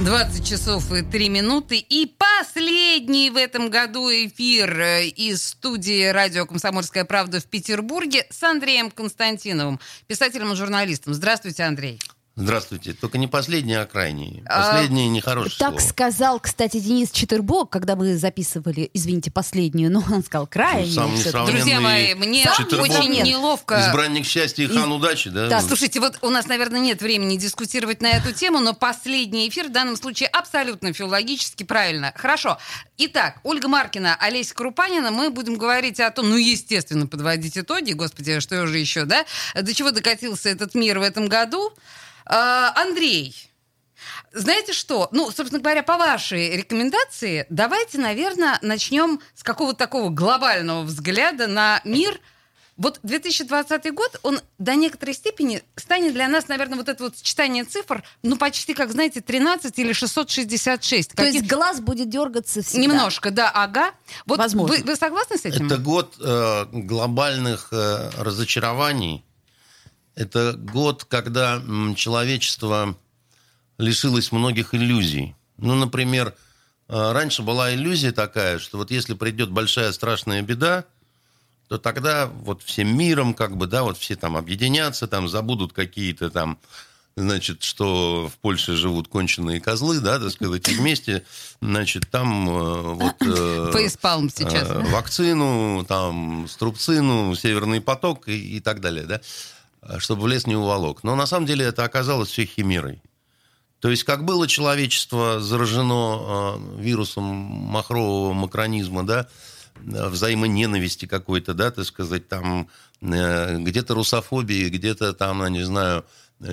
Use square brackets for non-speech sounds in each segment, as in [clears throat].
20 часов и 3 минуты. И последний в этом году эфир э, из студии радио «Комсомольская правда» в Петербурге с Андреем Константиновым, писателем и журналистом. Здравствуйте, Андрей. Здравствуйте. Только не последний, а крайний. Последний а, нехорошее Так слово. сказал, кстати, Денис Четырбок, когда мы записывали, извините, последнюю, но он сказал крайний. Сам Друзья мои, мне Четырбок, очень неловко. Избранник счастья и хан удачи, да? Да, слушайте, вот у нас, наверное, нет времени дискутировать на эту тему, но последний эфир в данном случае абсолютно филологически правильно. Хорошо. Итак, Ольга Маркина, Олеся Крупанина, мы будем говорить о том, ну, естественно, подводить итоги, господи, что же еще, да? До чего докатился этот мир в этом году? А, Андрей, знаете что? Ну, собственно говоря, по вашей рекомендации, давайте, наверное, начнем с какого-то такого глобального взгляда на мир. Вот 2020 год, он до некоторой степени станет для нас, наверное, вот это вот сочетание цифр, ну, почти, как, знаете, 13 или 666. То Каких... есть глаз будет дергаться всегда? Немножко, да, ага. Вот Возможно. Вы, вы согласны с этим? Это год э, глобальных э, разочарований, это год, когда человечество лишилось многих иллюзий. Ну, например, э, раньше была иллюзия такая, что вот если придет большая страшная беда, то тогда вот всем миром, как бы, да, вот все там объединятся, там забудут какие-то там, значит, что в Польше живут конченые козлы, да, так сказать, и вместе, значит, там э, вот... Э, [laughs] Фейспалм сейчас. Вакцину, там, струбцину, Северный поток и, и так далее, да. Э, чтобы в лес не уволок. Но на самом деле это оказалось все химерой. То есть, как было человечество заражено э, вирусом махрового макронизма, да, э, взаимоненависти какой-то, да, так сказать, там где-то русофобии, где-то там, я не знаю,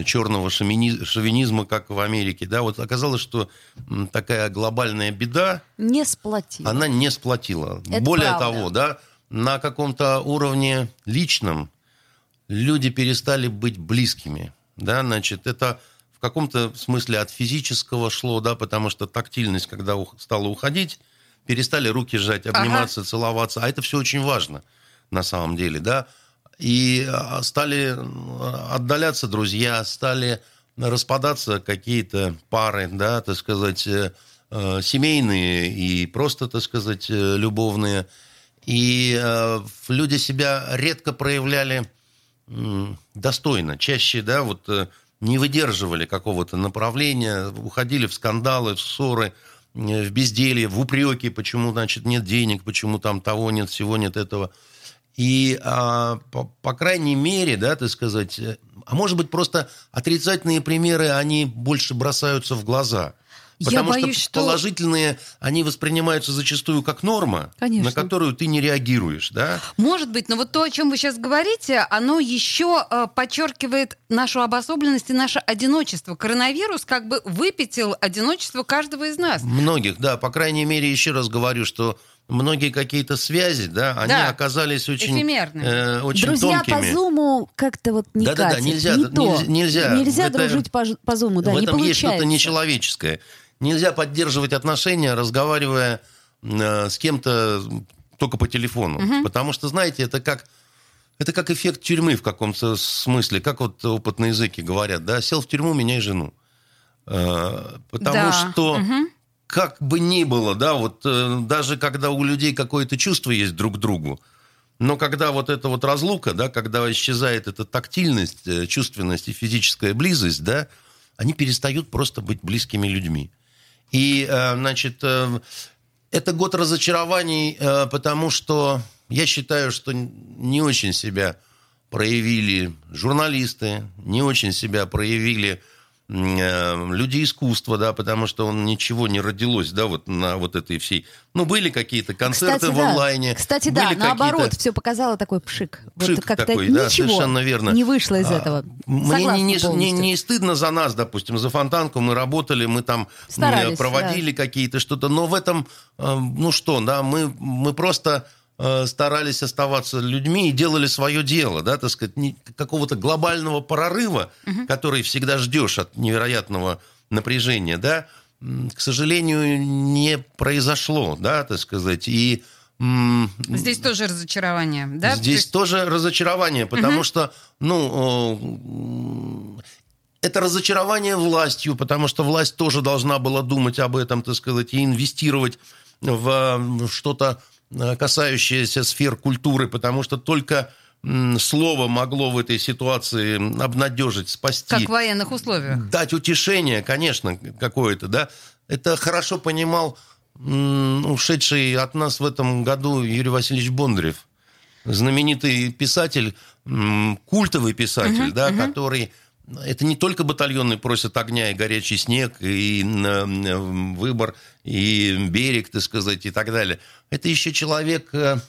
черного шовинизма, как в Америке, да, вот оказалось, что такая глобальная беда... Не сплотила. Она не сплотила. Это Более правда. того, да, на каком-то уровне личном люди перестали быть близкими. Да, значит, это в каком-то смысле от физического шло, да, потому что тактильность, когда стала уходить, перестали руки сжать, обниматься, ага. целоваться, а это все очень важно на самом деле, да, и а, стали отдаляться друзья, стали распадаться какие-то пары, да, так сказать, э, э, семейные и просто, так сказать, э, любовные, и люди себя редко проявляли достойно. Чаще, да, вот э, не выдерживали какого-то направления, уходили в скандалы, в ссоры, э, в безделье, в упреки, почему, значит, нет денег, почему там того нет, всего нет этого. И, а, по, по крайней мере, да, так сказать, э, а может быть, просто отрицательные примеры, они больше бросаются в глаза – Потому Я боюсь, что положительные, они воспринимаются зачастую как норма, Конечно. на которую ты не реагируешь, да? Может быть, но вот то, о чем вы сейчас говорите, оно еще э, подчеркивает нашу обособленность и наше одиночество. Коронавирус как бы выпятил одиночество каждого из нас. Многих, да. По крайней мере, еще раз говорю, что многие какие-то связи, да, они да. оказались очень, э, очень Друзья тонкими. по зуму как-то вот не да, катят. Да, да, нельзя, не то. нельзя. Нельзя это, дружить по, по зуму, да, в не этом есть получается. что-то нечеловеческое. Нельзя поддерживать отношения, разговаривая э, с кем-то только по телефону. Угу. Потому что, знаете, это как, это как эффект тюрьмы в каком-то смысле. Как вот опытные языки говорят, да, сел в тюрьму, меняй жену. Э, потому да. что... Угу. Как бы ни было, да, вот э, даже когда у людей какое-то чувство есть друг к другу, но когда вот эта вот разлука, да, когда исчезает эта тактильность, э, чувственность и физическая близость, да, они перестают просто быть близкими людьми. И, э, значит, э, это год разочарований, э, потому что я считаю, что не очень себя проявили журналисты, не очень себя проявили люди искусства, да, потому что он ничего не родилось, да, вот на вот этой всей. Ну, были какие-то концерты Кстати, в да. онлайне. Кстати, были да, наоборот, все показало такой пшик. Пшик вот как-то такой, ничего да, совершенно верно. не вышло из А, этого. Мне не, не, полностью. не стыдно за нас, допустим, за фонтанку мы работали, мы там Старались, проводили какие-то что-то, но в этом, э, ну что, да, мы, мы просто э, старались оставаться людьми и делали свое дело, да, так сказать, какого-то глобального прорыва, который всегда ждешь от невероятного напряжения, да, к сожалению, не произошло, да, так сказать, и Здесь тоже разочарование, да? То Здесь есть- тоже разочарование, потому что, ну, м, это разочарование властью, потому что власть тоже должна была думать об этом, так сказать, и инвестировать в м, что-то э, касающееся сфер культуры, потому что только слово могло в этой ситуации обнадежить, спасти Как в военных условиях. дать утешение, конечно, какое-то, да. Это хорошо понимал ушедший от нас в этом году Юрий Васильевич Бондарев, знаменитый писатель, культовый писатель, да, который это не только батальоны просят огня и горячий снег, и выбор, и берег, так сказать, и так далее. Это еще человек э,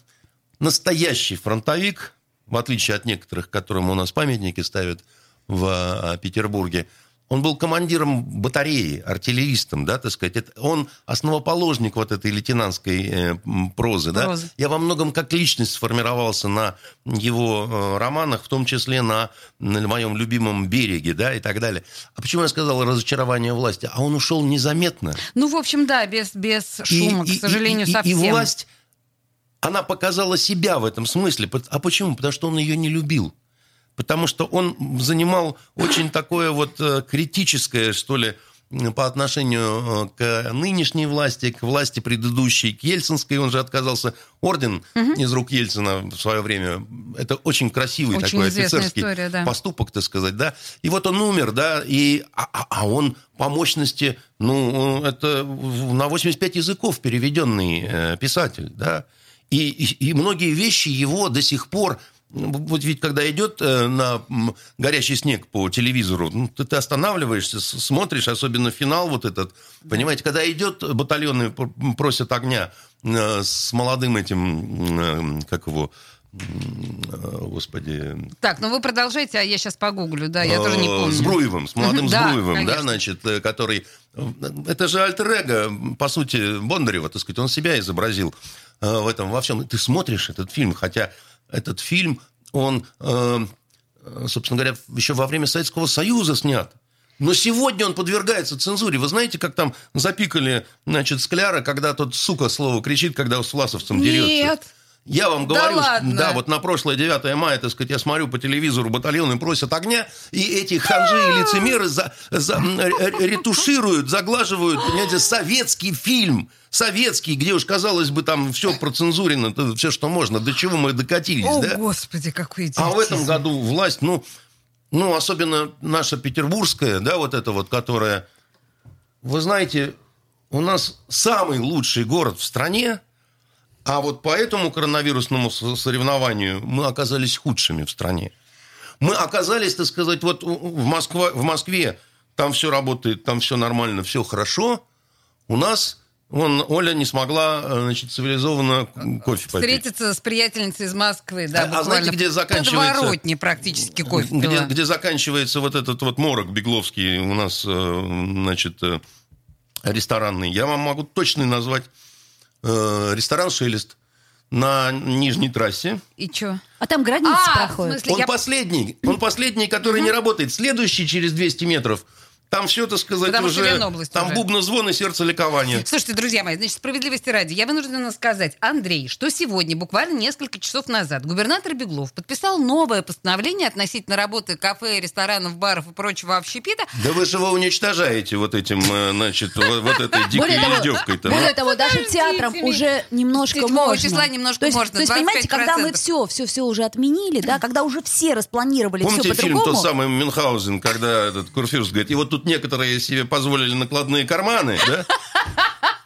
настоящий фронтовик, в отличие от некоторых, которым у нас памятники ставят в а, Петербурге. Он был командиром батареи, артиллеристом, да, так сказать. Это, он основоположник вот этой лейтенантской э, прозы, да. Я во многом как личность сформировался на его э, романах, в том числе на, на моем любимом «Береге», да, и так далее. А почему я сказал разочарование власти? А он ушел незаметно. Ну, в общем, да, без, без шума, и- к сожалению, и- и- совсем. И власть, она показала себя в этом смысле. А почему? Потому что он ее не любил. Потому что он занимал очень такое вот э, критическое, что ли, по отношению э, к нынешней власти, к власти предыдущей, к Ельцинской. Он же отказался. Орден из рук Ельцина в свое время. Это очень красивый Очень такой офицерский история, да. поступок, так сказать, да. И вот он умер, да, и, а, а- а он по мощности, ну, это на 85 языков переведенный э, писатель, да. И, и, и многие вещи его до сих пор вот ведь когда идет э, на горящий снег по телевизору, ну, ты, ты останавливаешься, смотришь, особенно финал вот этот. Понимаете, когда идет батальоны пр- просят огня э, с молодым этим, э, как его, э, господи, Так, ну вы продолжайте, а я сейчас погуглю, да, я тоже не э, помню. С Бруевым, с молодым Мгм, да, да, значит, э, который... э, Это же альтер по сути, Бондарева, так сказать, он себя изобразил э, в этом во всем. Ты смотришь этот фильм, хотя этот фильм, он, э, э, собственно говоря, еще во время Советского Союза снят. Но сегодня он подвергается цензуре. Вы знаете, как там запикали, значит, Скляра, когда тот, сука, слово кричит, когда с власовцем дерется? Нет. Я вам Да говорю, что- ладно? да, вот на прошлое 9 мая, так сказать, я смотрю по телевизору, батальоны просят огня, и эти ханжи и лицемеры за, за- ретушируют, заглаживают, понимаете, советский фильм, советский, где уж, казалось бы, там все процензурено, все, что можно, до чего мы докатились, О, да? господи, какой А идиотизм. в этом году власть, ну, ну, особенно наша петербургская, да, вот эта вот, которая, вы знаете, у нас самый лучший город в стране, а вот по этому коронавирусному со- соревнованию мы оказались худшими в стране. Мы оказались, так сказать, вот в, Москва, в Москве там все работает, там все нормально, все хорошо. У нас, вон, Оля не смогла, э, значит, цивилизованно кофе попить. Встретиться с приятельницей из Москвы, да, А- а знаете, где заканчивается- подворотне практически кофе где, пила. где заканчивается вот этот вот морок бегловский у нас, э, значит, э, ресторанный. Я вам могу точно назвать ресторан «Шелест» на Нижней трассе. И чё? А там граница А, в проходит. смысле, Он я- последний, он последний, который не работает. Следующий через 200 метров. Там все, так сказать, Потому что уже... Ленобласть Там уже. бубна звон и сердце ликования. Слушайте, друзья мои, значит, справедливости ради, я вынуждена сказать, Андрей, что сегодня, буквально несколько часов назад, губернатор Беглов подписал новое постановление относительно работы кафе, ресторанов, баров и прочего общепита. Да вы же его уничтожаете вот этим, э, значит, вот, этой дикой ну. более того, даже театрам уже немножко 7 можно. числа немножко можно, То есть, понимаете, когда мы 25%. все, все, все уже отменили, да, когда уже все распланировали все Помните фильм по-другому. тот самый Мюнхгаузен, когда этот Курфюрст говорит, и вот тут некоторые себе позволили накладные карманы, да?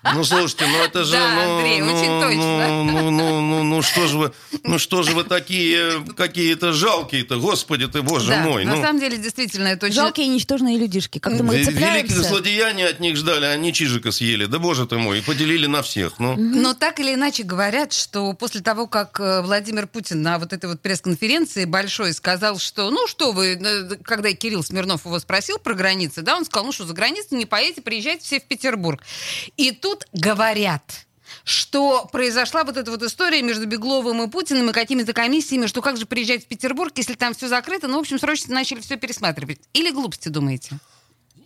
Ну, слушайте, ну это же... Да, ну, Андрей, ну, очень точно. Ну, ну, ну, ну, ну, что же вы, ну что же вы такие какие-то жалкие-то, господи ты, боже да, мой. на ну. самом деле, действительно, это очень... Жалкие и ничтожные людишки. Как-то мы Ве- Великих цепляемся. злодеяний от них ждали, а они чижика съели. Да боже ты мой, и поделили на всех. Ну, Но так или иначе говорят, что после того, как э, Владимир Путин на вот этой вот пресс-конференции большой сказал, что, ну что вы, э, когда Кирилл Смирнов его спросил про границы, да, он сказал, ну что, за границу не поедете, приезжайте все в Петербург. И тут говорят, что произошла вот эта вот история между Бегловым и Путиным и какими-то комиссиями, что как же приезжать в Петербург, если там все закрыто. Ну, в общем, срочно начали все пересматривать. Или глупости думаете?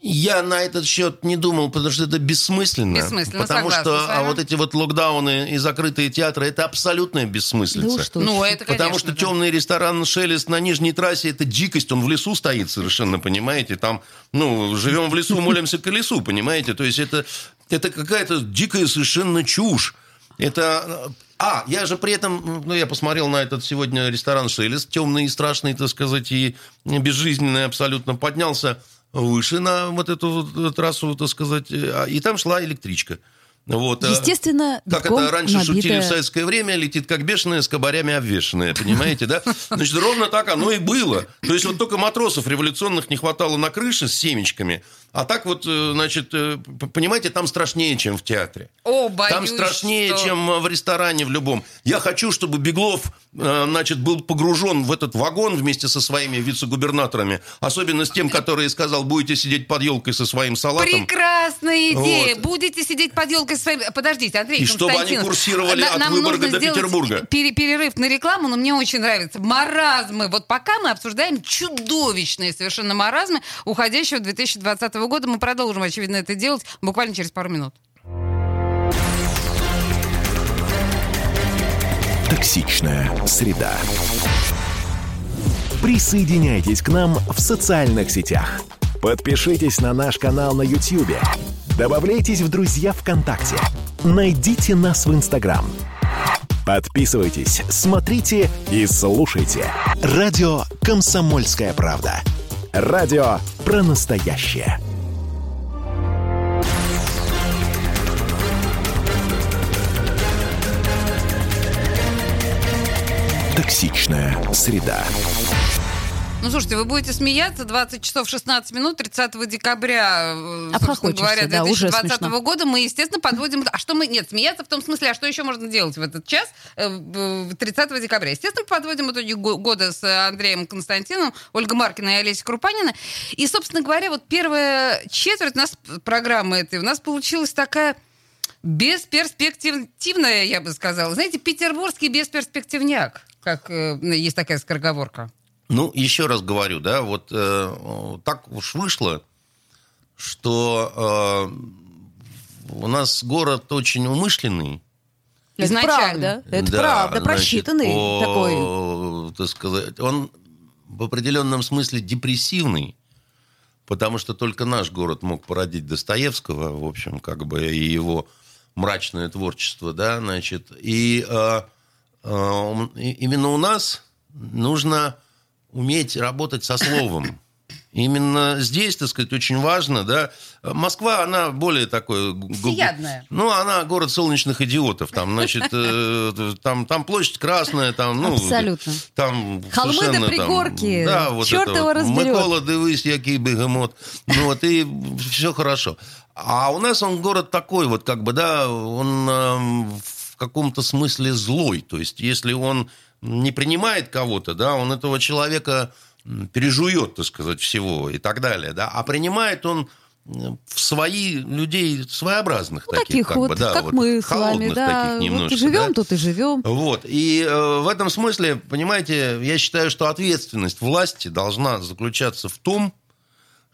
Я на этот счет не думал, потому что это бессмысленно. Бессмысленно, Потому согласна что а вот эти вот локдауны и закрытые театры это абсолютная Да бессмыслица. уж что Ну, это, конечно, Потому что да. темный ресторан «Шелест» на нижней трассе – это дикость, он в лесу стоит совершенно, понимаете? Там, ну, живем в лесу, молимся колесу, понимаете? То есть это, это какая-то дикая совершенно чушь. Это... А, я же при этом, ну, я посмотрел на этот сегодня ресторан «Шелест», темный и страшный, так сказать, и безжизненный абсолютно, поднялся выше на вот эту вот трассу, так сказать, а, и там шла электричка. Вот, а- Естественно, как это раньше шутили набитая- в советское время, летит как бешеная, с кабарями обвешенная, понимаете, да? Значит, ровно так оно и было. То есть вот только матросов революционных не хватало на крыше с семечками, а так вот, э, значит, э, понимаете, там страшнее, чем в театре. О, боюсь, Там страшнее, что- чем в ресторане в любом. Я хочу, чтобы Беглов, э, значит, был погружен в этот вагон вместе со своими вице-губернаторами, особенно с тем, который сказал, будете сидеть под елкой со своим салатом. Прекрасная идея. Вот. Будете сидеть под елкой со своими... Подождите, Андрей И чтобы они курсировали на- от нам Выборга нужно до сделать Петербурга. пере- перерыв на рекламу, но мне очень нравится. Маразмы. Вот пока мы обсуждаем чудовищные совершенно маразмы уходящего 2020 года, мы продолжим, очевидно, это делать буквально через пару минут. Токсичная среда. Присоединяйтесь к нам в социальных сетях. Подпишитесь на наш канал на YouTube. Добавляйтесь в друзья ВКонтакте. Найдите нас в Инстаграм. Подписывайтесь, смотрите и слушайте. Радио «Комсомольская правда». Радио про настоящее. Токсичная среда. Ну, слушайте, вы будете смеяться. 20 часов 16 минут 30 декабря, э, собственно Обхохочешься, говоря, да, уже 2020 смешно. года мы, естественно, подводим... А что мы... Нет, смеяться в том смысле, а что еще можно делать в этот час, э, в- 30 декабря? Естественно, подводим итоги го- года с Андреем Константиновым, Ольга Маркина и Олеся Крупанина. И, собственно говоря, вот первая четверть у нас программы этой у нас получилась такая бесперспективная, я бы сказала. Знаете, петербургский бесперспективняк, как э, есть такая скороговорка. Ну, еще раз говорю, да, вот э, так уж вышло, что э, у нас город очень умышленный. Это Изначально. правда, это Да, правда, значит, просчитанный по, такой. так сказать, он в определенном смысле депрессивный, потому что только наш город мог породить Достоевского, в общем, как бы и его мрачное творчество, да, значит, и э, э, и- именно у нас нужно уметь работать со словом. [coughs] Именно здесь, так сказать, очень важно, да. Москва, она более такой... Всеядная. Ну, она город солнечных идиотов. Там, значит, э, [laughs] там, там площадь красная, там, ну... Абсолютно. Там Холмы да совершенно там, пригорки, да, вот чёрт это его вот. разберет. Микола, дивись, який бегемот. Ну, вот, и все хорошо. А у нас он город такой, вот, как бы, да, он эм, в каком-то смысле злой. То есть, если он не принимает кого-то, да, он этого человека пережует, так сказать, всего и так далее, да. А принимает он м, в свои людей своеобразных Ну, таких, таких как вот, бы, да, как вот, мы с вами, да. таких Вот немножко, живем, да. тут и живем. Вот. И э, в этом смысле, понимаете, я считаю, что ответственность власти должна заключаться в том,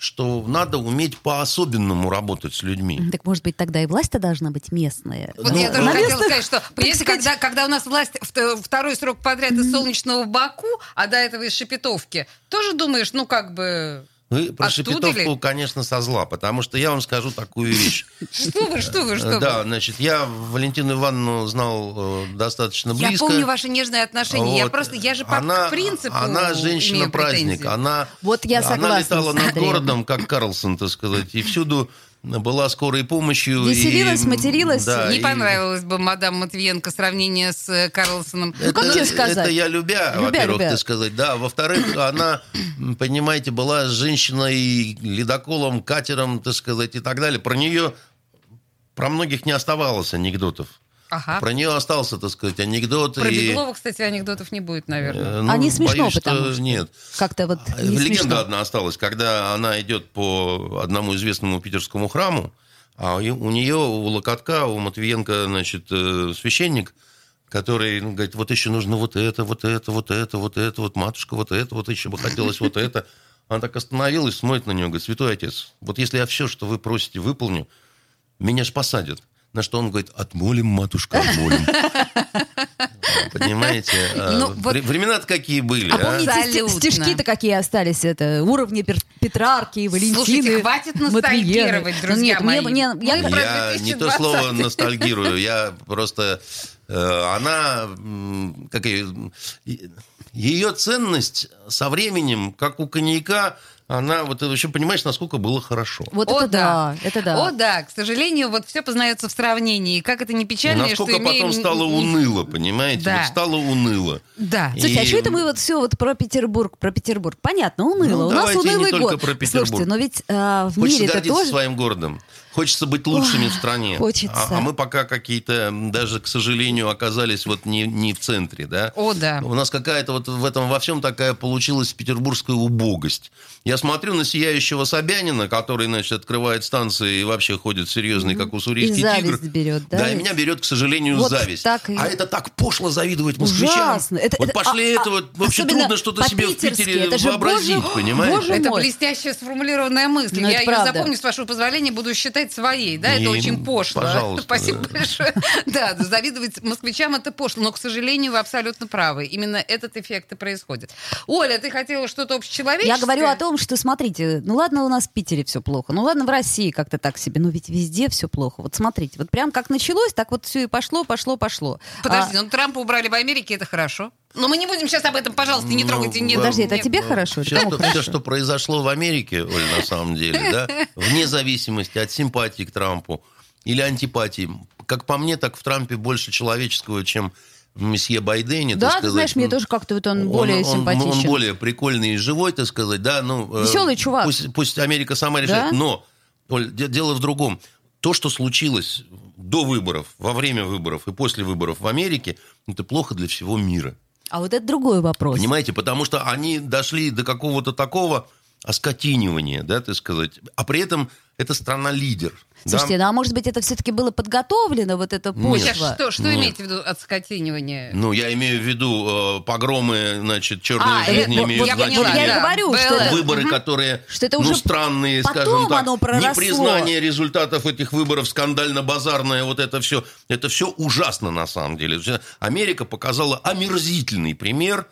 что надо уметь по-особенному работать с людьми. Так может быть тогда и власть-то должна быть местная? Вот Ну, я тоже на хотела местных, сказать, что, понимаете, сказать- когда, когда у нас власть вт- второй срок подряд из солнечного Баку, а до этого из Шепетовки, тоже думаешь, ну как бы... Вы про Оттуда Шепетовку, ли? конечно, со зла, потому что я вам скажу такую вещь. [laughs] Что вы, что вы, что Да, вы? значит, я Валентину Ивановну знал э, достаточно Я близко. помню ваши нежные отношения. Я просто, я же по она, принципу Она женщина-праздник. Она, Вот я она согласна летала с над городом, как Карлсон, так сказать, и всюду была скорой помощью. Веселилась, и, материлась. да, Не и- понравилось бы мадам Матвиенко сравнение с э, Карлсоном. Ну, как это, тебе сказать? Это я любя, Любя, во-первых, любя. так сказать, да. Во-вторых, она, понимаете, была женщиной, ледоколом, катером, так сказать, и так далее. Про нее, про многих не оставалось анекдотов. Ага. Про нее остался, так сказать, анекдот. Про и, Беглова, кстати, анекдотов не будет, наверное. э, ну, А не смешно, боюсь, потому что что нет. Как-то вот не Легенда смешно. одна осталась, когда она идет по одному известному питерскому храму, А у у нее, у Локотка, у Матвиенко, значит, э, священник, который ну, говорит, вот еще нужно вот это, вот это, вот это, вот это, вот матушка, вот это, вот еще бы хотелось вот это. Она так остановилась, смотрит на нее, говорит, святой отец, вот если я все, что вы просите, выполню, меня ж посадят. На что он говорит, отмолим, матушка, отмолим. [laughs] Понимаете? а, Ну, Времена-то какие были, А а? помните, стишки-то какие остались? Это уровни Петрарки, Валентины, Слушайте, хватит ностальгировать, друзья Ну, нет, мои. я- не то 2020. слово ностальгирую, я просто... э, Она, как ее, ее ценность со временем, как у коньяка, она, вот ты вообще понимаешь, насколько было хорошо. Вот О, это да, это да. О, да, к сожалению, вот все познается в сравнении. И Как это не печально, Насколько что имеем... потом стало уныло, понимаете? Да. Вот стало уныло. Да. Слушайте, а И- что это мы вот все вот про Петербург, про Петербург? Понятно, уныло. Ну, У нас не унылый только год. про Петербург. Слушайте, но ведь а, в Хочется мире это тоже... своим городом. Хочется быть лучшими в стране. хочется. А, а мы пока какие-то, даже, к сожалению, оказались вот не, не в центре, да? О, да. У нас какая-то вот в этом во всем такая получилась петербургская убогость. Я смотрю на сияющего Собянина, который, значит, открывает станции и вообще ходит серьезный, как уссурийский И зависть тигр. берет, да, Да, и меня берет, к сожалению, Вот зависть. так и- А это так пошло завидовать москвичам. Ужасно. Это- вот это- пошли а- а- это вот вообще особенно трудно что-то себе в. Питере Это же, вообразить, боже- понимаешь? боже Это мой. блестяще сформулированная мысль. Ну, Я ее правда. запомню, с вашего позволения, буду считать своей. Да, это И, очень пошло. пожалуйста, Спасибо да. большое. [laughs] Да, завидовать москвичам это пошло. Но, к сожалению, вы абсолютно правы. Именно этот эффект и происходит. Оля, ты хотела что-то общечеловеческое? Я говорю о том, что, смотрите, ну ладно, у нас в Питере все плохо, ну ладно, в России как-то так себе, но ведь везде все плохо. Вот смотрите, вот прям как началось, так вот все и пошло, пошло, пошло. Подожди, А, ну Трампа убрали в Америке, это хорошо. Но мы не будем сейчас об этом, пожалуйста, не Ну, трогайте. не- Подожди, это не- тебе хорошо? кому что, хорошо? все, что произошло в Америке, Оль, на самом деле, да, [laughs] вне зависимости от симпатии к Трампу или антипатии, как по мне, так в Трампе больше человеческого, чем в месье Байдене. так Да, ты сказать. знаешь, мне тоже как-то вот он более он, симпатичен. Он более прикольный и живой, так сказать, да. Ну, э, Веселый чувак. Пусть, пусть Америка сама решает. Да? Но, Оль, де- дело в другом. То, что случилось до выборов, во время выборов и после выборов в Америке, это плохо для всего мира. А вот это другой вопрос. Понимаете, потому что они дошли до какого-то такого оскотинивания, да, так сказать. А при этом это страна-лидер. да. Слушайте, ну а может быть это все-таки было подготовлено, вот эта Нет. Сейчас почва? что, что Нет. имеете в виду от скотинивания? Ну, я имею в виду э, погромы, значит, черной А, жизни это- имеют вот я значение. поняла, я и да. говорю, что это- выборы, которые Что это ну, уже странные, потом скажем так, оно проросло. непризнание результатов этих выборов, скандально-базарное, вот это все, это все ужасно на самом деле. Америка показала омерзительный пример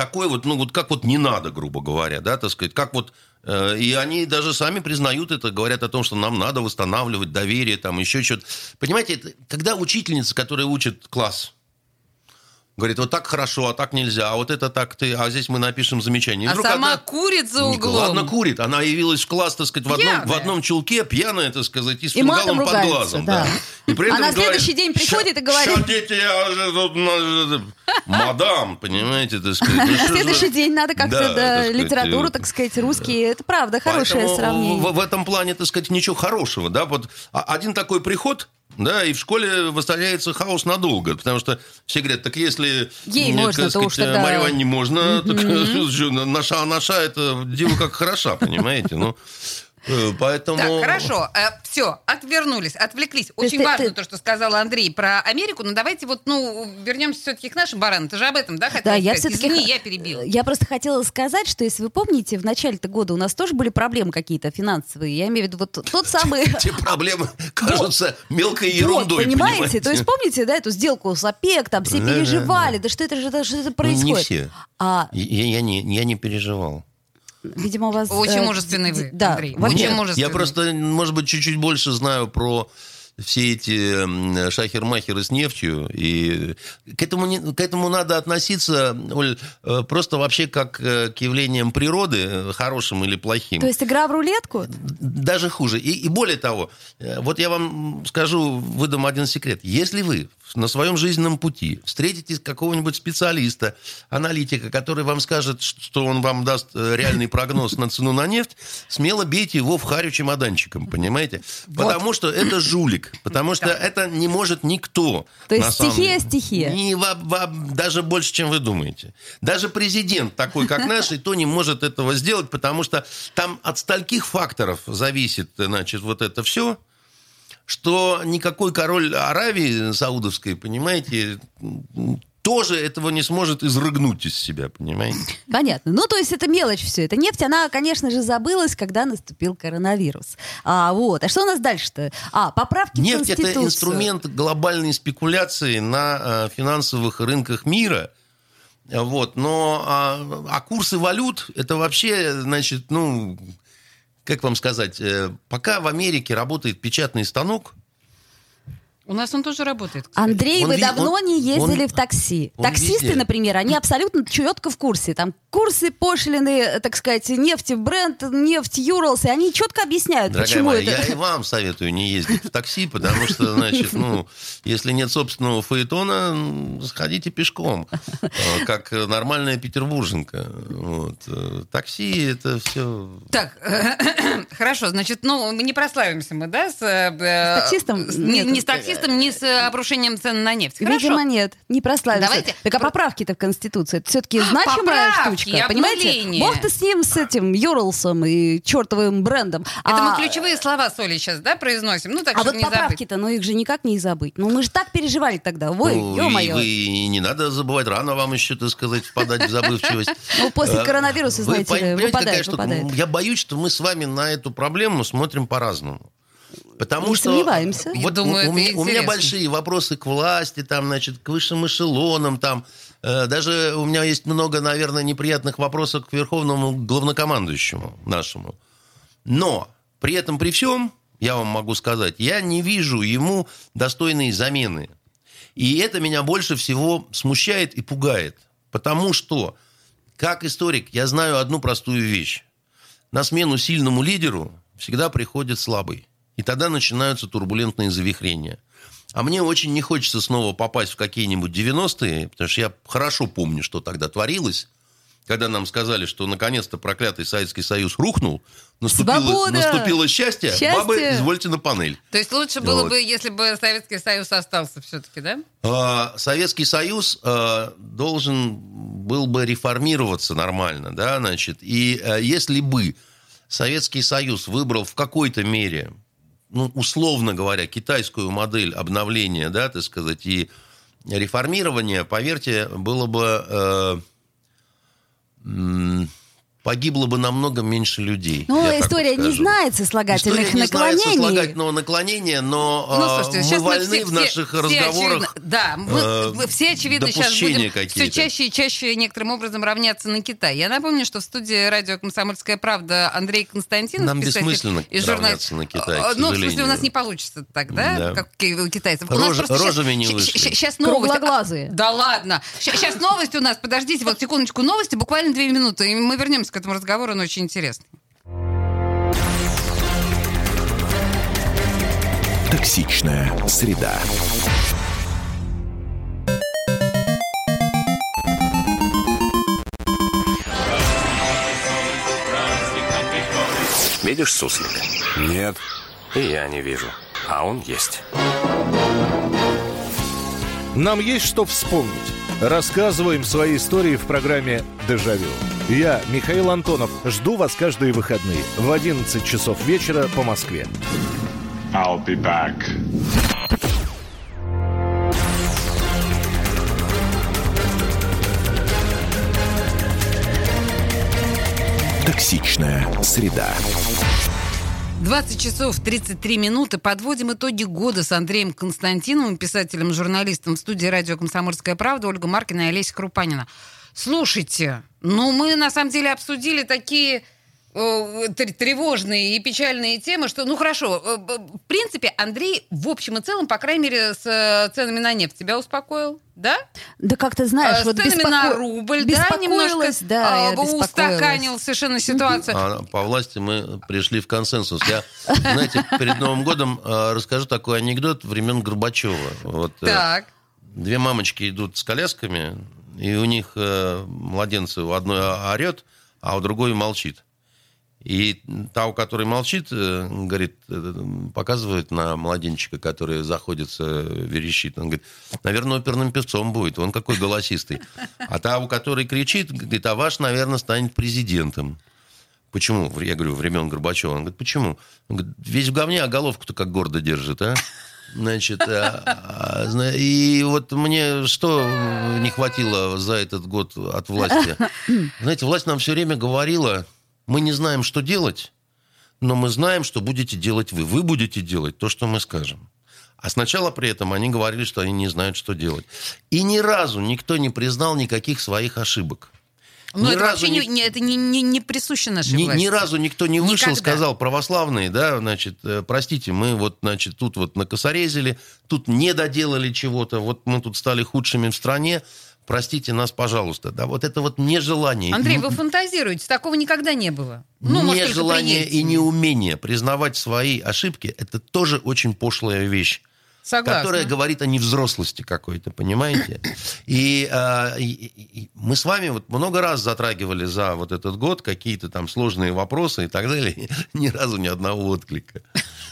такой вот, ну вот как вот не надо, грубо говоря, да, так сказать, как вот э, и они даже сами признают это, говорят о том, что нам надо восстанавливать доверие, там еще что-то. Понимаете, это, когда учительница, которая учит класс, говорит, вот так хорошо, а так нельзя, а вот это так ты, а здесь мы напишем замечание. И А сама одна- курит за углом. Ладно, курит. Она явилась в класс, так сказать, в одном, в одном чулке, пьяная, так сказать, и с И фингалом под ругается, глазом. да. И при А этом на говорит, следующий день приходит и говорит- «Ща, дети, я же тут, мадам, понимаете, так сказать. ну На следующий день надо как-то, Да, литературу, э, так сказать, русский. Это правда, хорошее сравнение. В, в этом плане, так сказать, ничего хорошего, да, вот а- один такой приход, да, и в школе выставляется хаос надолго, потому что все говорят, так если... Ей м, можно, так то уж сказать, тогда- Марье Ивановне можно, так, [laughs] что, наша, наша, это диво как хороша, понимаете, ну, поэтому... Так, хорошо. все, отвернулись, отвлеклись. Очень ты- важно ты- то, что сказал Андрей про Америку, но давайте вот, ну, вернемся все-таки к нашим баранам. Ты же об этом, да, хотела Да, я сказать? все-таки... Извини, я перебила. Я просто хотела сказать, что если вы помните, в начале-то года у нас тоже были проблемы какие-то финансовые. Я имею в виду вот тот самый... [laughs] Те проблемы кажутся мелкой ерундой, понимаете? То есть помните, да, эту сделку с ОПЕК, там все переживали, да что это же да, что это Ну, происходит? Не все. А, Я, я не, я не переживал. Видимо, у вас... Очень э, мужественный вы, Да, Андрей. Очень Нет, мужественный. Я просто, может быть, чуть-чуть больше знаю про все эти шахер-махеры с нефтью. И к этому, не- к этому надо относиться, Оль, э, просто вообще как э, к явлениям природы, э, хорошим или плохим. То есть игра в рулетку? Даже хуже. И, и более того, вот я вам скажу, выдам один секрет. Если вы на своем жизненном пути встретите какого-нибудь специалиста, аналитика, который вам скажет, что он вам даст реальный прогноз на цену на нефть, смело бейте его в харю чемоданчиком, понимаете? Потому что это жулик, потому что это не может никто. То есть самом стихия деле. стихия. Не во- во- даже больше, чем вы думаете. Даже президент такой, как наш, и то не может этого сделать, потому что там от стольких факторов зависит, значит, вот это все. что никакой король Аравии саудовской, понимаете, тоже этого не сможет изрыгнуть из себя, понимаете? Понятно. Ну, то есть это мелочь все. Это нефть, она, конечно же, забылась, когда наступил коронавирус. А, вот. А что у нас дальше-то? А, поправки Нефть в Конституцию. это инструмент глобальной спекуляции на э, финансовых рынках мира. Вот. Но а, а курсы валют это вообще, значит, ну, как вам сказать, э, пока в Америке работает печатный станок, У нас он тоже работает. кстати. Андрей, Он вы ви- давно он- не ездили он- в такси. он Таксисты, везде. например, они абсолютно четко в курсе. Там курсы, пошлины, так сказать, нефти, бренд, нефть, Юралс, и они четко объясняют, Дорогая почему моя, это... я и вам советую не ездить в такси, потому что, значит, ну, если нет собственного фаэтона, сходите пешком, э, как нормальная петербурженка. Вот. Такси это все... Так, [clears throat] хорошо, значит, ну, не прославимся мы, да, с... э, С таксистом? не, не с таксистом, не с э, обрушением цен на нефть. Хорошо. Видимо, нет, не прославился. Давайте Так а про- поправки-то в Конституции, это все-таки значимая Поправки, штучка, понимаете? обнуление. Бог ты с ним, с этим Юралсом и чертовым брендом. Это а, мы ключевые слова соли сейчас, да, произносим? Ну, так, А вот не забыть. поправки-то, ну их же никак не забыть. Ну мы же так переживали тогда. Ой, Ну, и ё-моё. вы и не надо забывать, рано вам еще, так сказать, впадать в забывчивость. Ну, после Э, коронавируса, знаете выпадает, выпадает. Я боюсь, что мы с вами на эту проблему смотрим по-разному. Потому Не что сомневаемся. Вот думаю, у, у у меня большие вопросы к власти, там, значит, к высшим эшелонам, там. Э, Даже у меня есть много, наверное, неприятных вопросов к верховному главнокомандующему нашему. Но при этом, при всем, я вам могу сказать, я не вижу ему достойной замены. И это меня больше всего смущает и пугает. Потому что, как историк, я знаю одну простую вещь. На смену сильному лидеру всегда приходит слабый. И тогда начинаются турбулентные завихрения. А мне очень не хочется снова попасть в какие-нибудь 90-е, потому что я хорошо помню, что тогда творилось, когда нам сказали, что наконец-то проклятый Советский Союз рухнул, наступило, Свобода! наступило счастье, Счастье! бабы, извольте на панель. То есть лучше было Вот. бы, если бы Советский Союз остался все-таки, да? А, Советский Союз а, должен был бы реформироваться нормально, да, значит, и а, если бы Советский Союз выбрал в какой-то мере, ну, условно говоря, китайскую модель обновления, да, так сказать, и реформирования, поверьте, было бы э, погибло бы намного меньше людей. Ну, история не знает сослагательных История не знает наклонений. сослагательного наклонения, но Ну, а, слушайте, мы сейчас вольны все, в наших все разговорах очевидно- да, мы, э, мы все, очевидно, сейчас будем все чаще и чаще некоторым образом равняться на Китай. Я напомню, что в студии радио «Комсомольская правда» Андрей Константинов, Нам писатель бессмысленно и журналист. равняться на Китай, А, Ну, в смысле, у нас не получится так, да, Да. как у китайцев. У Рож- нас просто щас- рожами не щ- вышли. щ- Сейчас новости. Круглоглазые. Да ладно. Сейчас новости у нас. Подождите, вот секундочку. Новости, буквально две минуты. И мы вернемся к этому разговору, он очень интересный. Токсичная среда. Видишь суслик? Нет. И я не вижу. А он есть. Нам есть что вспомнить. Рассказываем свои истории в программе «Дежавю». Я, Михаил Антонов, жду вас каждые выходные в 11 часов вечера по Москве. I'll be back. Токсичная среда. 20 часов 33 минуты. Подводим итоги года с Андреем Константиновым, писателем, журналистом в студии радио «Комсомольская правда» Ольга Маркина и Олеся Крупанина. Слушайте, ну мы на самом деле обсудили такие э, тр- тревожные и печальные темы, что, ну хорошо, э, в принципе, Андрей в общем и целом, по крайней мере, с э, ценами на нефть тебя успокоил, да? Да как ты знаешь, Э, вот с ценами беспоко- на рубль, да, немножко да, устаканил совершенно ситуацию. А по власти мы пришли в консенсус. Я, знаете, перед Новым годом расскажу такой анекдот времен Горбачева. Вот, Так. Две мамочки идут с колясками, и у них э, младенцы у одной орет, а у другой молчит. И та, у которой молчит, э, говорит, э, показывает на младенчика, который заходится, верещит. Он говорит, наверное, оперным певцом будет, он какой голосистый. А та, у которой кричит, говорит, а ваш, наверное, станет президентом. Почему? Я говорю, времен Горбачева. Он говорит, почему? Он говорит, весь в говне, а головку-то как гордо держит, а? Значит, а, а, и вот мне что не хватило за этот год от власти? Знаете, власть нам все время говорила, мы не знаем, что делать, но мы знаем, что будете делать вы. Вы будете делать то, что мы скажем. А сначала при этом они говорили, что они не знают, что делать. И ни разу никто не признал никаких своих ошибок. Но Ни это разу вообще не- это не, не, не присуще нашей ни, власти. ни разу никто не вышел, Никогда. сказал, православные, да, значит, э, простите, мы вот, значит, тут вот накосорезили, тут не доделали чего-то, вот мы тут стали худшими в стране, простите нас, пожалуйста. Да, вот это вот нежелание. Андрей, вы фантазируете, такого никогда не было. Ну, может, нежелание и Ельцине. неумение признавать свои ошибки, это тоже очень пошлая вещь. Согласна. которая говорит о невзрослости какой-то, понимаете? [coughs] И, и- и- и мы с вами вот много раз затрагивали за вот этот год какие-то там сложные вопросы и так далее. [laughs] Ни разу ни одного отклика.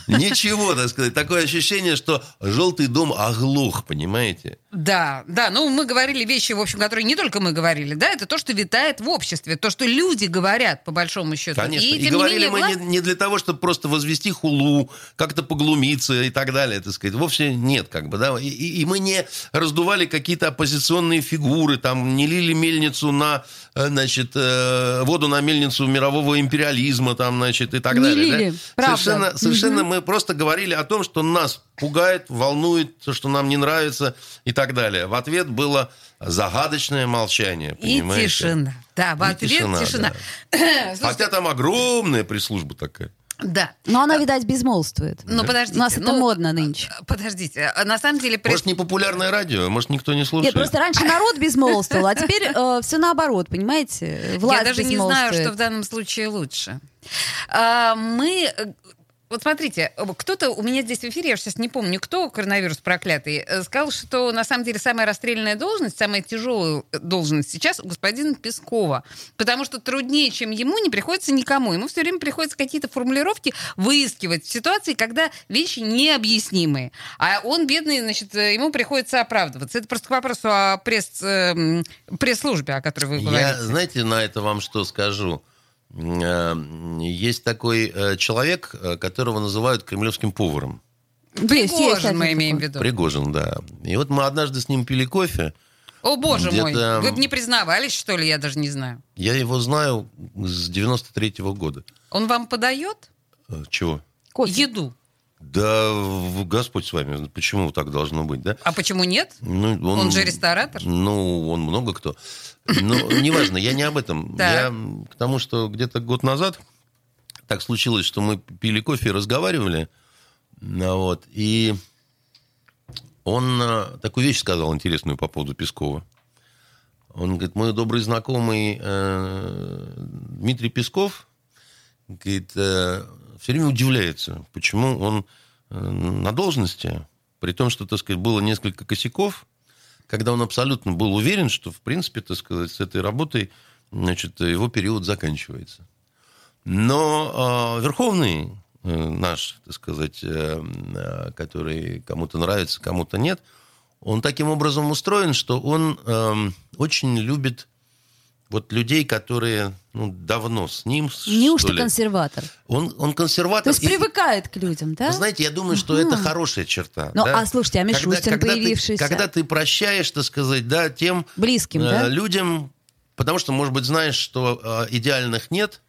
Ничего, так сказать. Такое ощущение, что желтый дом оглох, понимаете? Да, да, ну мы говорили вещи, в общем, которые не только мы говорили, да, это то, что витает в обществе, то, что люди говорят, по большому счету. Конечно. И, не говорили менее, мы власть- не, не для того, чтобы просто возвести хулу, как-то поглумиться и так далее, так сказать. Вовсе нет, как бы, да. И, и- и мы не раздували какие-то оппозиционные фигуры, там, не лили мельницу на, значит, э, воду на мельницу мирового империализма, там, значит, и так Не далее. да. лили, правда. Совершенно, совершенно мы просто говорили о том, что нас пугает, волнует, то, что нам не нравится и так далее. В ответ было загадочное молчание, И понимаете? тишина. Да, в И ответ тишина, тишина. да. [clears throat] Слушайте, Хотя там огромная пресс-служба такая. Да. Но она, видать, безмолвствует. Ну, подождите. У нас это ну, модно нынче. Подождите, а на самом деле... Может, не популярное радио, может, никто не слушает. Нет, просто раньше народ безмолвствовал, а теперь все наоборот, понимаете? Власть Я даже не знаю, что в данном случае лучше. А, Мы... э, Вот смотрите, э, кто-то у меня здесь в эфире, я сейчас не помню, кто, коронавирус проклятый, э, сказал, что на самом деле самая расстрельная должность, самая тяжелая должность сейчас у господина Пескова. Потому что труднее, чем ему, не приходится никому. Ему все время приходится какие-то формулировки выискивать в ситуации, когда вещи необъяснимые. А он, бедный, значит, э, ему приходится оправдываться. Это просто к вопросу о пресс, эм, пресс-службе, о которой вы говорите. Я, знаете, на это вам что скажу? Э, Есть такой э, человек, э, которого называют кремлевским поваром. Пригожин мы имеем в виду. Пригожин, да. И вот мы однажды с ним пили кофе. О, боже мой. Где-то- Вы бы не признавались, что ли, я даже не знаю. Я его знаю с 93-го года. Он вам подает Чего? Кофе. еду? Да Господь с вами. Почему так должно быть, да? А почему нет? Ну, Он же ресторатор. Ну, он много кто. Но неважно, я не об этом. [laughs] Я к тому, что где-то год назад так случилось, что мы пили кофе и разговаривали. Ну, вот, и он э, такую вещь сказал интересную по поводу Пескова. Он говорит, мой добрый знакомый э, Дмитрий Песков говорит, все время удивляется, почему он э, на должности, при том, что, так сказать, было несколько косяков, когда он абсолютно был уверен, что, в принципе, так сказать, с этой работой значит, его период заканчивается. Но э, Верховный э, наш, так сказать, э, э, который кому-то нравится, кому-то нет, он таким образом устроен, что он э, очень любит вот людей, которые ну, давно с ним, Неужто ли. консерватор? Он, он То консерватор. есть и- привыкает к людям, да? вы знаете, я думаю, что это хорошая черта. Ну, да. а слушайте, а Мишустин, когда, когда ты- появившийся? когда ты прощаешь, так сказать, да, тем Близким, э, да? людям, потому что, может быть, знаешь, что э, идеальных нет,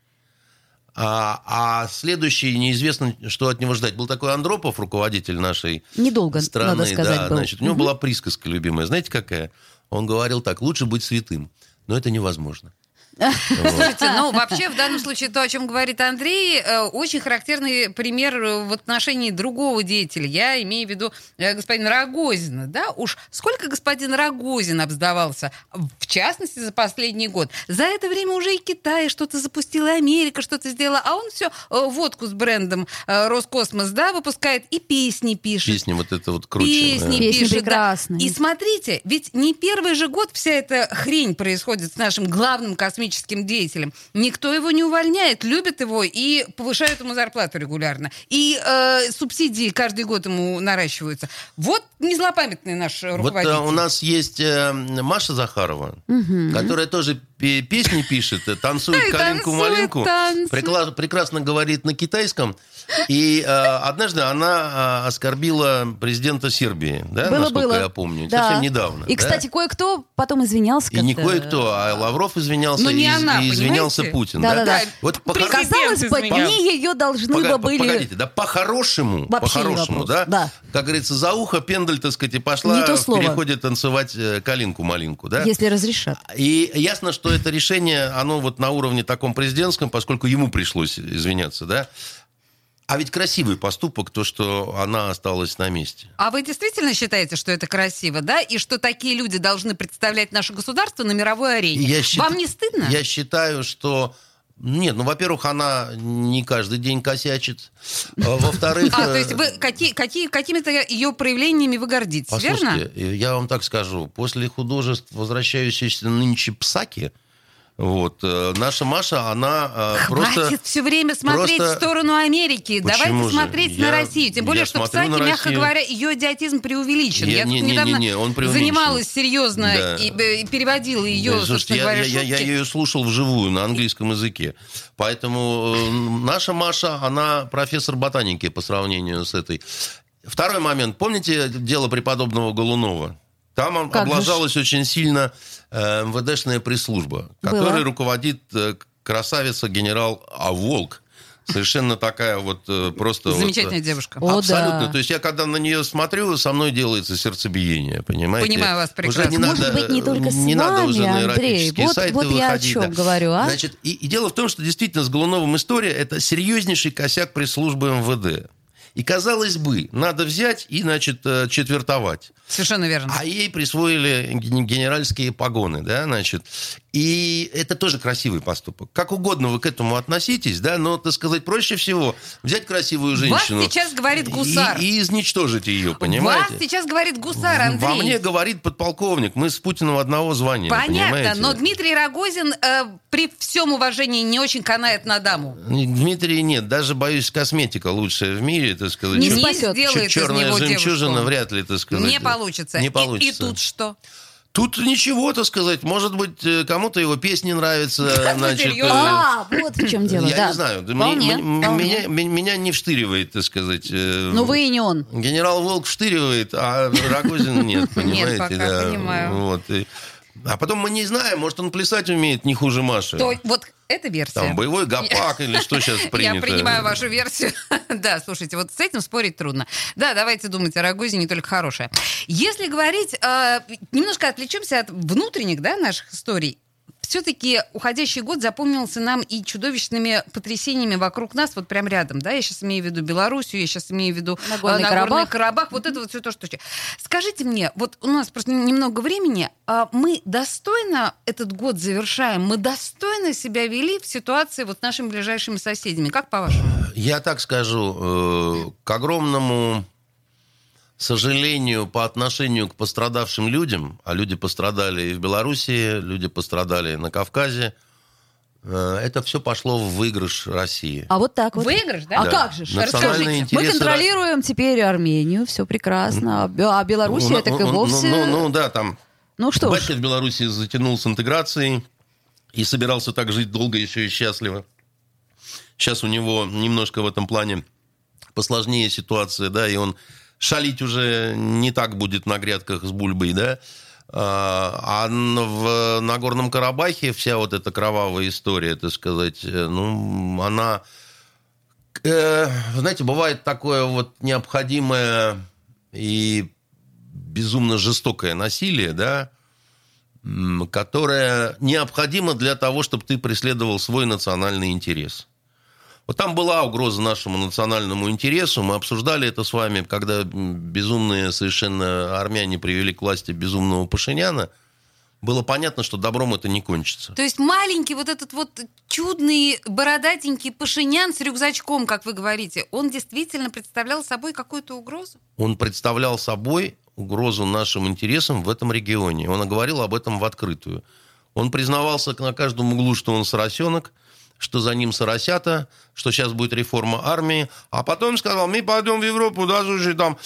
а, а следующий неизвестно, что от него ждать. Был такой Андропов, руководитель нашей Недолго, страны, надо сказать, да, был. значит, у него Мгм. была присказка любимая, знаете какая? Он говорил так: лучше быть святым, но это невозможно. Слушайте, ну вообще в данном случае то, о чем говорит Андрей, э, очень характерный пример э, в отношении другого деятеля. Я имею в виду э, господина Рогозина. Да? Уж сколько господин Рогозин обсдавался, в частности, за последний год. За это время уже и Китай что-то запустил, и Америка что-то сделала, а он все водку с брендом Роскосмос да, выпускает и песни пишет. Песня вот это вот круче. Песни да. Песни пишет, да. прекрасные. И смотрите, ведь не первый же год вся эта хрень происходит с нашим главным космическим деятелем. Никто его не увольняет, любит его и повышают ему зарплату регулярно. И э, субсидии каждый год ему наращиваются. Вот незлопамятный наш Вот руководитель. э, у нас есть э, Маша Захарова, которая тоже песни пишет, э, танцует [laughs] калинку-малинку, прекрасно говорит на китайском. И э, однажды она э, оскорбила президента Сербии, да, Было, насколько было. я помню, Да. совсем недавно. И, да? кстати, кое-кто потом извинялся И не кое-кто, а Лавров извинялся, Но не и, она, и извинялся понимаете? Путин. Да-да-да. Вот по- Президент Казалось бы, дни ее должны Пога- бы были... Погодите, да по-хорошему, по-хорошему, да? да. Как говорится, за ухо пендель, так сказать, и пошла в переходе танцевать э, калинку-малинку, да? Если разрешат. И ясно, что это решение, оно вот на уровне таком президентском, поскольку ему пришлось извиняться, да? А ведь красивый поступок, то, что она осталась на месте. А вы действительно считаете, что это красиво, да? И что такие люди должны представлять наше государство на мировой арене? Я счит- Вам не стыдно? Я считаю, что... Нет, ну, во-первых, она не каждый день косячит. А, Во-вторых... А, то э, есть вы какие, какие, какими-то ее проявлениями вы гордитесь, верно? Послушайте, э, я вам так скажу. После художеств, возвращающейся нынче псаки, вот, э, наша Маша, она э, Хватит просто... все время смотреть просто- в сторону Америки. Почему Давайте же? смотреть Я- на Россию. Тем более, что, кстати, на мягко говоря, ее идиотизм преувеличен. Я- Я, не- не- недавно не- не, он преувеличен. занималась серьезно Да. и, э, переводила ее, Да, слушайте, я, говоря, я, я, я ее слушал вживую на английском языке. Поэтому э, наша Маша, она профессор ботаники по сравнению с этой. Второй момент. Помните дело преподобного Голунова? Там он Как же облажалась очень сильно э, МВДшная пресс-служба, которой руководит э, красавица генерал Аволк. Совершенно такая вот э, просто... вот, Замечательная девушка. О, Абсолютно. да. То есть я когда на нее смотрю, со мной делается сердцебиение, понимаете? Понимаю вас Уже прекрасно. не Может надо, быть, не только с не надо уже вами, на Андрей. Вот- сайты вот я о выходить, чем да. говорю, а? Значит, и, и дело в том, что действительно с Голуновым история – это серьезнейший косяк пресс-службы МВД. И, казалось бы, надо взять и, значит, э, четвертовать. Совершенно верно. А ей присвоили ген- генеральские погоны, да, значит. И это тоже красивый поступок. Как угодно вы к этому относитесь, да, но, так сказать, проще всего взять красивую женщину... сейчас говорит гусар. И, и изничтожить ее, понимаете? Вас сейчас говорит гусар, Андрей. Во мне говорит подполковник. Мы с Путиным одного звания, Понятно, понимаете? но Дмитрий Рогозин э, при всем уважении не очень канает на даму. Дмитрий нет, даже, боюсь, косметика лучшая в мире, так сказать. Не спасет. сделает из черная него жемчужина девушку. вряд ли, так сказать. Не получится. Не И- получится. И, тут что? Тут ничего, так сказать. Может быть, э, кому-то его песни нравятся. [laughs] значит, А, вот в чем дело, Я да. не знаю. Вполне. Меня, м- меня не вштыривает, так сказать. э, Ну, вы и не он. Генерал Волк вштыривает, а Рогозин нет, [laughs] понимаете? пока, да. понимаю. Вот. А потом мы не знаем, может, он плясать умеет не хуже Маши. То, вот эта версия. Там боевой гопак или что сейчас [laughs] принято. Я принимаю вашу версию. [laughs] да, слушайте, вот с этим спорить трудно. Да, давайте думать о Рогозине, только хорошее. Если говорить, э, немножко отвлечемся от внутренних да, наших историй. Все-таки уходящий год запомнился нам и чудовищными потрясениями вокруг нас, вот прям рядом, да, я сейчас имею в виду Белоруссию, я сейчас имею в виду э, Нагорный Нагорный Карабах. Карабах, вот это вот все то, что... Скажите мне, вот у нас просто немного времени, а мы достойно этот год завершаем, мы достойно себя вели в ситуации вот с нашими ближайшими соседями, как по-вашему? Я так скажу, э, к огромному сожалению по отношению к пострадавшим людям, а люди пострадали и в Белоруссии, люди пострадали на Кавказе, э, это все пошло в выигрыш России. А вот так вот. Выигрыш, да? А Да. как же? Расскажите. Мы контролируем теперь Армению, все прекрасно. А А Белоруссия Ну, так и ну, ну, вовсе... Ну, ну, да, там Ну что батька в Беларуси затянул с интеграцией и собирался так жить долго еще и счастливо. Сейчас у него немножко в этом плане посложнее ситуация, да, и он шалить уже не так будет на грядках с бульбой, да. А а в Нагорном Карабахе вся вот эта кровавая история, так сказать, э, ну, она... э, знаете, бывает такое вот необходимое и безумно жестокое насилие, да, которое необходимо для того, чтобы ты преследовал свой национальный интерес. Вот там была угроза нашему национальному интересу. Мы обсуждали это с вами, когда безумные совершенно армяне привели к власти безумного Пашиняна. Было понятно, что добром это не кончится. То есть маленький вот этот вот чудный бородатенький Пашинян с рюкзачком, как вы говорите, он действительно представлял собой какую-то угрозу? Он представлял собой угрозу нашим интересам в этом регионе. Он говорил об этом в открытую. Он признавался на каждом углу, что он соросенок, что за ним соросята, что сейчас будет реформа армии. А потом сказал, мы пойдем в Европу, да, слушай, там...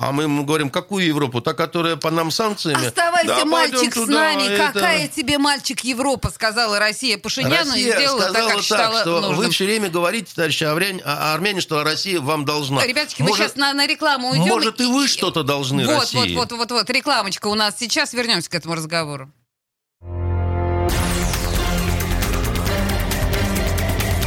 А мы ему говорим, какую Европу? Та, которая по нам санкциями? Оставайся, Да, мальчик, пойдем с туда, нами. это- Какая тебе, мальчик, Европа, сказала Россия Пашиняну и Россия сделала так, как считала что нужным. вы все время говорите, товарищи армяне, а- армяне, что Россия вам должна. Ребяточки, мы сейчас на, на рекламу уйдем. Может, и вы что-то должны вот, России. Вот, вот, вот, вот, рекламочка у нас сейчас. Вернемся к этому разговору.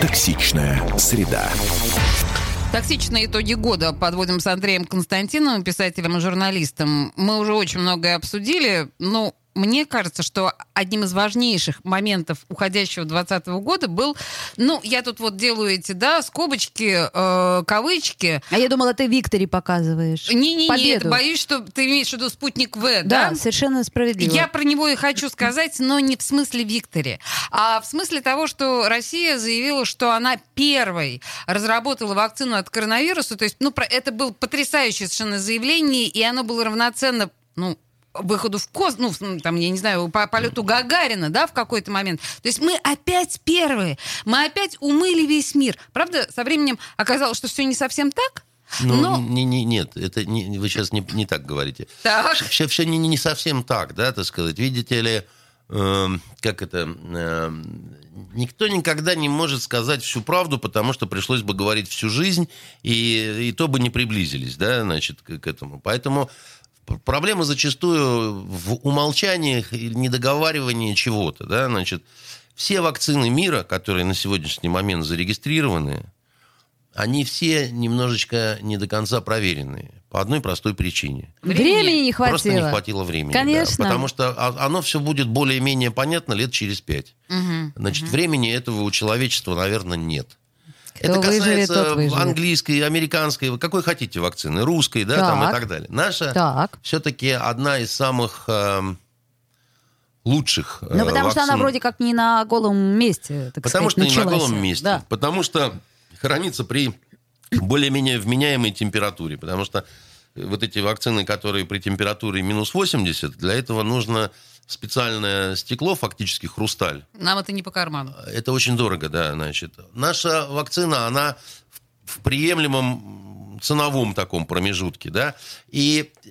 Токсичная среда. Токсичные итоги года подводим с Андреем Константиновым, писателем и журналистом. Мы уже очень многое обсудили. Ну, мне кажется, что одним из важнейших моментов уходящего 2020 года был, ну, я тут вот делаю эти, да, скобочки, э, кавычки. А я думала, ты Викторе показываешь. Не-не-не, боюсь, что ты имеешь в виду спутник В, Да, да? совершенно справедливо. Я про него и хочу [clears throat] сказать, но не в смысле Викторе, а в смысле того, что Россия заявила, что она первой разработала вакцину от коронавируса. То есть, ну, про- это было потрясающее совершенно заявление, и оно было равноценно, ну, выходу в космос, ну, там, я не знаю, по полету Гагарина, да, в какой-то момент. То есть мы опять первые, мы опять умыли весь мир. Правда, со временем оказалось, что все не совсем так, Ну, но... не, не, нет, это не, вы сейчас не, не так говорите. Так. Все, все не, не совсем так, да, так сказать. Видите ли, эм, как это... эм, никто никогда не может сказать всю правду, потому что пришлось бы говорить всю жизнь, и, и то бы не приблизились, да, значит, к, к этому. Поэтому проблема зачастую в умолчаниях и недоговаривании чего-то, да, значит. Все вакцины мира, которые на сегодняшний момент зарегистрированы, они все немножечко не до конца проверенные. По одной простой причине. Времени не хватило. Просто не хватило времени. да. Конечно. потому что оно все будет более-менее понятно лет через пять. Мгм. Значит, времени этого у человечества, наверное, нет. Кто Это касается английской, американской, какой хотите вакцины, русской, да, там и Так. так далее. Наша Так. все-таки одна из самых эм, лучших э, Ну, потому что она вакцин. вроде как не на голом месте, так Потому сказать, что не на началась. голом месте. Да. Потому что хранится при более-менее вменяемой температуре. Потому что вот эти вакцины, которые при температуре минус 80, для этого нужно специальное стекло, фактически хрусталь. Нам это не по карману. Это очень дорого, да, значит. Наша вакцина, она в- приемлемом ценовом таком промежутке, да. И э,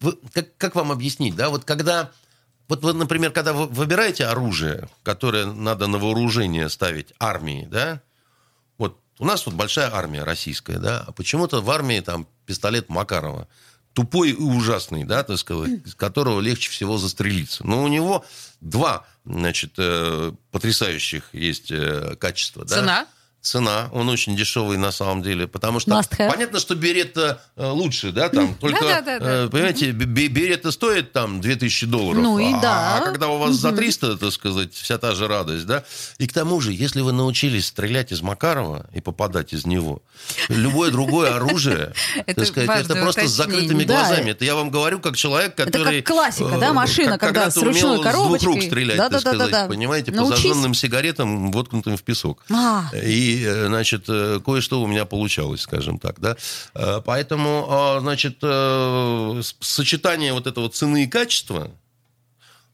вы- как, как вам объяснить, да, вот когда... Вот вы, например, когда вы выбираете оружие, которое надо на вооружение ставить армии, да, вот у нас вот большая армия российская, да, а почему-то в армии там пистолет Макарова тупой и ужасный, да, так сказать, из которого легче всего застрелиться. Но у него два, значит, э, потрясающих есть э, качества. да. Цена? Он очень дешевый на самом деле, потому что понятно, что берет лучше, да, там, [laughs] только, Да-да-да-да. э, понимаете, бе- берет стоит там 2000 долларов, Ну и а, да. а когда у вас за 300, так сказать, вся та же радость, да, и к тому же, если вы научились стрелять из Макарова и попадать из него, любое другое оружие, [laughs] Это так сказать, это просто с закрытыми Да. глазами. Это я вам говорю как человек, Это который... как классика, да, э, машина, когда с ручной коробочкой. рук стрелять, так сказать, понимаете, по зажженным сигаретам, воткнутым в песок. А. И, э, значит, э, кое-что у меня получалось, скажем так, да. Э, Поэтому, значит, сочетание вот этого цены и качества,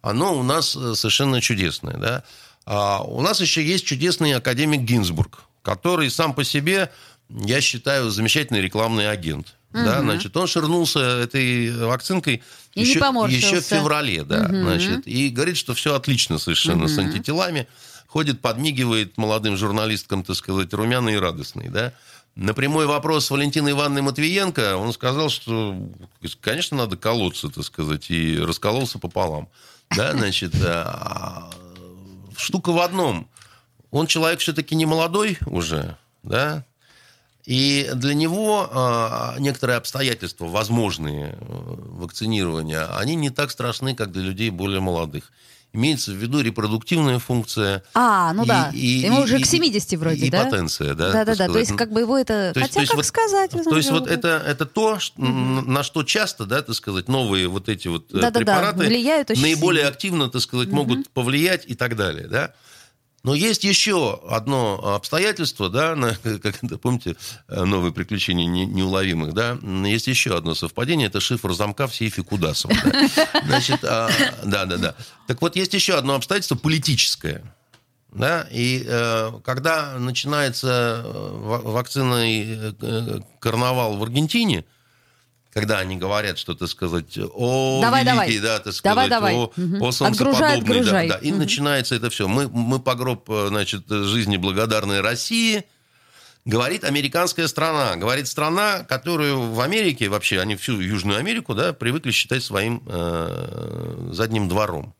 оно у нас совершенно чудесное, да. А у нас еще есть чудесный академик Гинзбург, который сам по себе, я считаю, замечательный рекламный агент. Да, значит, он ширнулся этой вакцинкой И еще, еще в феврале, да, значит, и говорит, что все отлично совершенно с антителами, ходит, подмигивает молодым журналисткам, так сказать, румяный и радостный, да. На прямой вопрос Валентины Ивановны Матвиенко он сказал, что, конечно, надо колоться, так сказать, и раскололся пополам. Да, значит, а, штука в одном. Он человек все-таки не молодой уже, да, и для него а, некоторые обстоятельства, возможные э, вакцинирования, они не так страшны, как для людей более молодых. Имеется в виду репродуктивная функция. А, ну и- да. и- Ему и- уже и- к 70 вроде, и да? потенция, да. Да-да-да, то есть как бы его это... То есть- Хотя то есть как вот- сказать? То есть вот это, это то, что- на что часто, да, так сказать, новые вот эти вот э, Да-да-да, препараты влияют очень наиболее сильно. активно, так сказать, могут повлиять и так далее, да. Но есть еще одно обстоятельство, да, на- [laughs] как это, помните, э, новые приключения не- неуловимых, да, есть еще одно совпадение, это шифр замка в сейфе Кудасова. да. [laughs] Значит, а, да-да-да. Так вот, есть еще одно обстоятельство политическое. Да, и э, когда начинается э, ва- вакцинный э, э, карнавал в Аргентине, когда они говорят, что, так сказать, о, Давай, великий, давай. да, так сказать, Давай, давай. о, Мгм. о солнцеподобный, Отгружай, да, да. И Мгм. начинается это все. Мы, мы по гроб, э, значит, жизни благодарной России, говорит американская страна, говорит страна, которую в Америке, вообще, они всю Южную Америку, да, привыкли считать своим э, задним двором.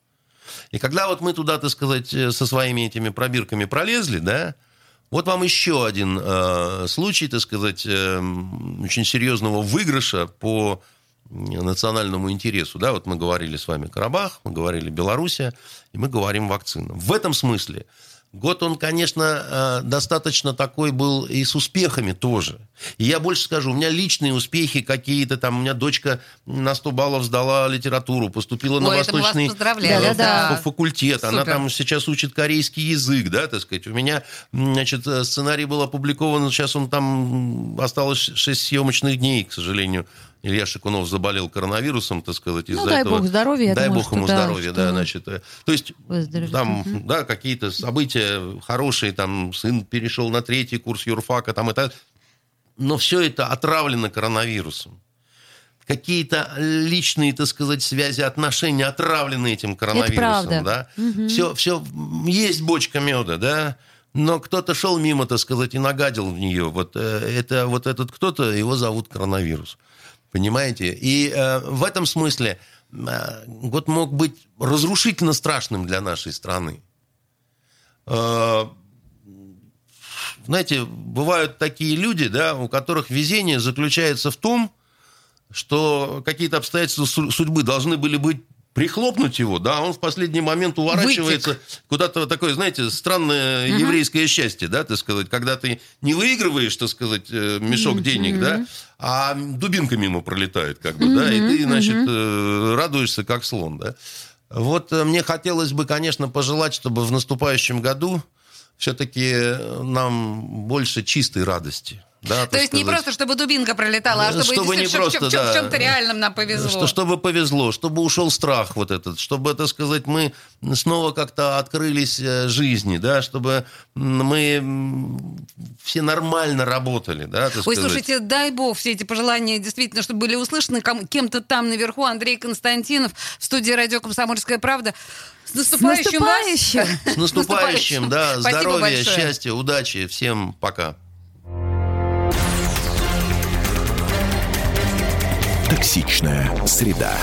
И когда вот мы туда, так сказать, э, со своими этими пробирками пролезли, да, вот вам еще один э, случай, так сказать, э, очень серьезного выигрыша по национальному интересу. Да, вот мы говорили с вами Карабах, мы говорили Белоруссия, и мы говорим вакцина. В этом смысле год он, конечно, э, достаточно такой был и с успехами тоже. И я больше скажу, у меня личные успехи какие-то, там, у меня дочка на 100 баллов сдала литературу, поступила на Ой, вас восточный Да-да-да. фа- факультет, она Супер. там сейчас учит корейский язык, да, так сказать. У меня, значит, э, сценарий был опубликован, сейчас он там, осталось 6 съемочных дней, к сожалению. Илья Шикунов заболел коронавирусом, так сказать, из-за Ну, дай этого. бог здоровья, Дай думаю, бог ему да, здоровья, да, значит. э, То есть там, Мгм. да, какие-то события хорошие, там, сын перешел на третий курс юрфака, там, это... Но все это отравлено коронавирусом какие-то личные, так сказать, связи, отношения отравлены этим коронавирусом, правда. да. Все, все есть бочка меда, да. Но кто-то шел мимо, так сказать, и нагадил в нее. Вот э, это вот этот кто-то, его зовут коронавирус. Понимаете? И э, в этом смысле э, год мог быть разрушительно страшным для нашей страны. Э, знаете, бывают такие люди, да, у которых везение заключается в том, что какие-то обстоятельства су- судьбы должны были быть прихлопнуть его, да, а он в последний момент уворачивается куда-то такое, знаете, странное еврейское счастье, да, так сказать, когда ты не выигрываешь, так сказать, э, мешок денег, да, а дубинка мимо пролетает, как бы, да, и ты, значит, э, радуешься, как слон, да. Вот э, мне хотелось бы, конечно, пожелать, чтобы в наступающем году все-таки нам больше чистой радости. Да, То есть не просто, чтобы дубинка пролетала, а чтобы, Чтобы не действительно, просто, в, чем- в да. чем-то реальном нам повезло. Что, чтобы повезло, чтобы ушел страх вот этот, чтобы, так сказать, мы снова как-то открылись э, жизни, да, чтобы мы все нормально работали, да, так Ой, сказать. слушайте, дай бог все эти пожелания действительно, чтобы были услышаны ком- кем-то там наверху. Андрей Константинов в студии «Радио Комсомольская правда». С наступающим, вас! наступающим! [laughs] С наступающим, да, Спасибо здоровья, большое. счастья, удачи, всем пока. Токсичная среда.